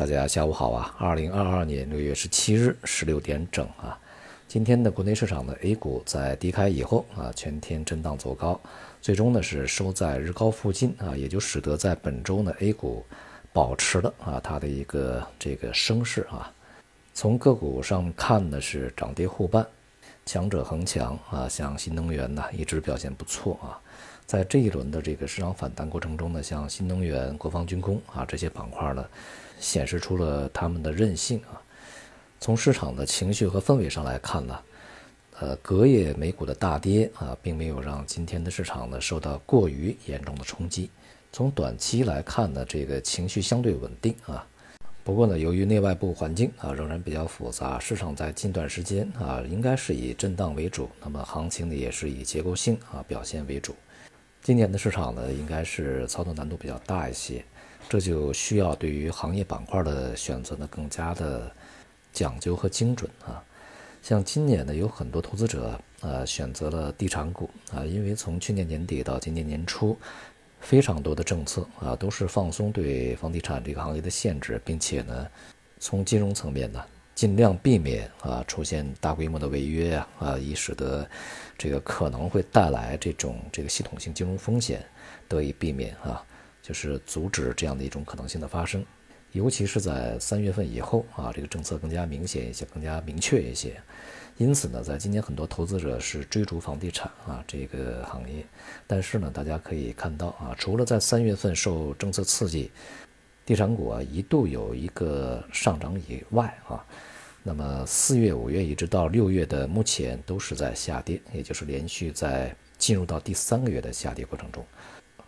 大家下午好啊！二零二二年六月十七日十六点整啊，今天的国内市场的 A 股在低开以后啊，全天震荡走高，最终呢是收在日高附近啊，也就使得在本周呢 A 股保持了啊它的一个这个升势啊。从个股上看呢是涨跌互半，强者恒强啊，像新能源呢一直表现不错啊。在这一轮的这个市场反弹过程中呢，像新能源、国防军工啊这些板块呢。显示出了他们的韧性啊。从市场的情绪和氛围上来看呢，呃，隔夜美股的大跌啊，并没有让今天的市场呢受到过于严重的冲击。从短期来看呢，这个情绪相对稳定啊。不过呢，由于内外部环境啊仍然比较复杂，市场在近段时间啊应该是以震荡为主，那么行情呢也是以结构性啊表现为主。今年的市场呢，应该是操作难度比较大一些。这就需要对于行业板块的选择呢更加的讲究和精准啊。像今年呢，有很多投资者呃选择了地产股啊，因为从去年年底到今年年初，非常多的政策啊都是放松对房地产这个行业的限制，并且呢，从金融层面呢尽量避免啊出现大规模的违约啊啊，以使得这个可能会带来这种这个系统性金融风险得以避免啊。就是阻止这样的一种可能性的发生，尤其是在三月份以后啊，这个政策更加明显一些，更加明确一些。因此呢，在今年很多投资者是追逐房地产啊这个行业，但是呢，大家可以看到啊，除了在三月份受政策刺激，地产股啊一度有一个上涨以外啊，那么四月、五月一直到六月的目前都是在下跌，也就是连续在进入到第三个月的下跌过程中。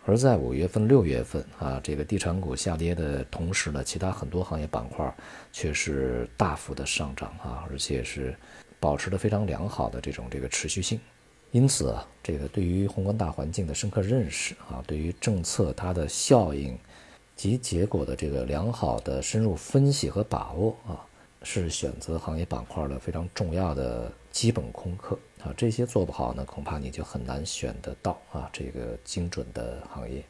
而在五月份、六月份啊，这个地产股下跌的同时呢，其他很多行业板块却是大幅的上涨啊，而且是保持的非常良好的这种这个持续性。因此啊，这个对于宏观大环境的深刻认识啊，对于政策它的效应及结果的这个良好的深入分析和把握啊，是选择行业板块的非常重要的基本功课。啊，这些做不好呢，恐怕你就很难选得到啊这个精准的行业，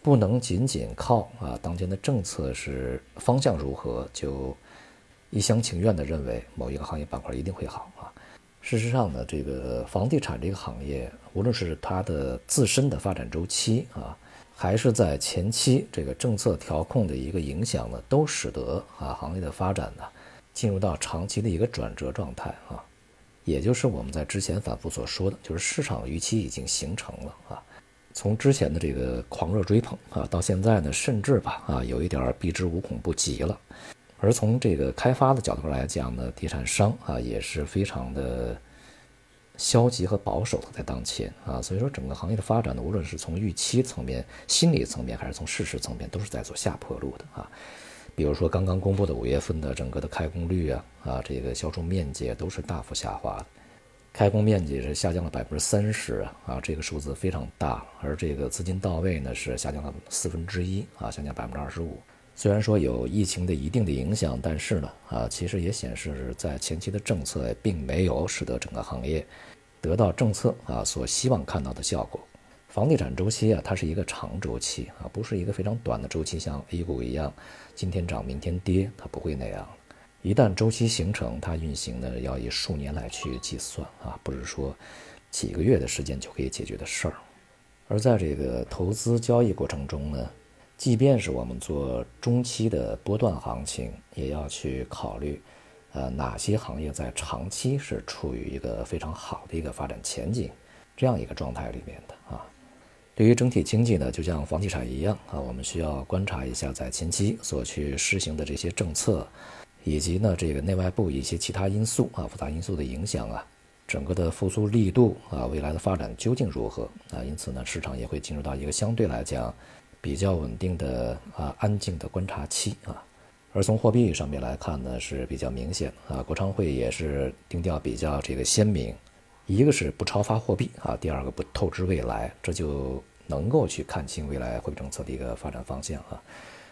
不能仅仅靠啊当前的政策是方向如何就一厢情愿地认为某一个行业板块一定会好啊。事实上呢，这个房地产这个行业，无论是它的自身的发展周期啊，还是在前期这个政策调控的一个影响呢，都使得啊行业的发展呢进入到长期的一个转折状态啊。也就是我们在之前反复所说的，就是市场预期已经形成了啊。从之前的这个狂热追捧啊，到现在呢，甚至吧啊，有一点避之无恐不及了。而从这个开发的角度来讲呢，地产商啊也是非常的消极和保守的在当前啊。所以说，整个行业的发展呢，无论是从预期层面、心理层面，还是从事实层面，都是在走下坡路的啊。比如说刚刚公布的五月份的整个的开工率啊啊，这个销售面积都是大幅下滑的，开工面积是下降了百分之三十啊，这个数字非常大，而这个资金到位呢是下降了四分之一啊，下降百分之二十五。虽然说有疫情的一定的影响，但是呢啊，其实也显示在前期的政策并没有使得整个行业得到政策啊所希望看到的效果。房地产周期啊，它是一个长周期啊，不是一个非常短的周期，像 A 股一样，今天涨明天跌，它不会那样。一旦周期形成，它运行呢要以数年来去计算啊，不是说几个月的时间就可以解决的事儿。而在这个投资交易过程中呢，即便是我们做中期的波段行情，也要去考虑，呃，哪些行业在长期是处于一个非常好的一个发展前景这样一个状态里面的啊。对于整体经济呢，就像房地产一样啊，我们需要观察一下在前期所去实行的这些政策，以及呢这个内外部一些其他因素啊复杂因素的影响啊，整个的复苏力度啊，未来的发展究竟如何啊？因此呢，市场也会进入到一个相对来讲比较稳定的啊安静的观察期啊。而从货币上面来看呢，是比较明显啊，国常会也是定调比较这个鲜明，一个是不超发货币啊，第二个不透支未来，这就。能够去看清未来货币政策的一个发展方向啊。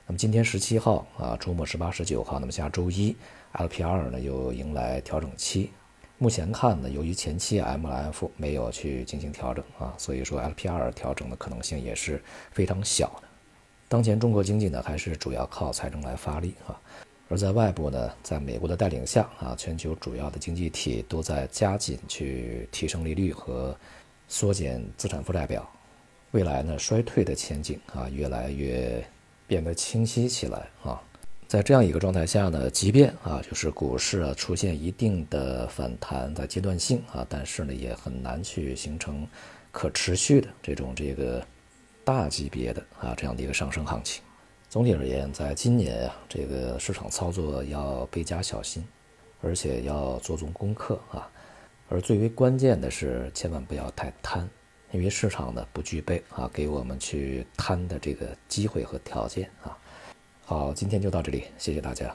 那么今天十七号啊，周末十八、十九号，那么下周一 LPR 呢又迎来调整期。目前看呢，由于前期 MLF 没有去进行调整啊，所以说 LPR 调整的可能性也是非常小的。当前中国经济呢还是主要靠财政来发力啊，而在外部呢，在美国的带领下啊，全球主要的经济体都在加紧去提升利率和缩减资产负债表，未来呢衰退的前景啊越来越变得清晰起来啊。在这样一个状态下呢，即便啊就是股市啊出现一定的反弹在阶段性啊，但是呢也很难去形成可持续的这种这个大级别的啊这样的一个上升行情。总体而言，在今年啊，这个市场操作要倍加小心，而且要做足功课啊。而最为关键的是，千万不要太贪，因为市场呢不具备啊给我们去贪的这个机会和条件啊。好，今天就到这里，谢谢大家。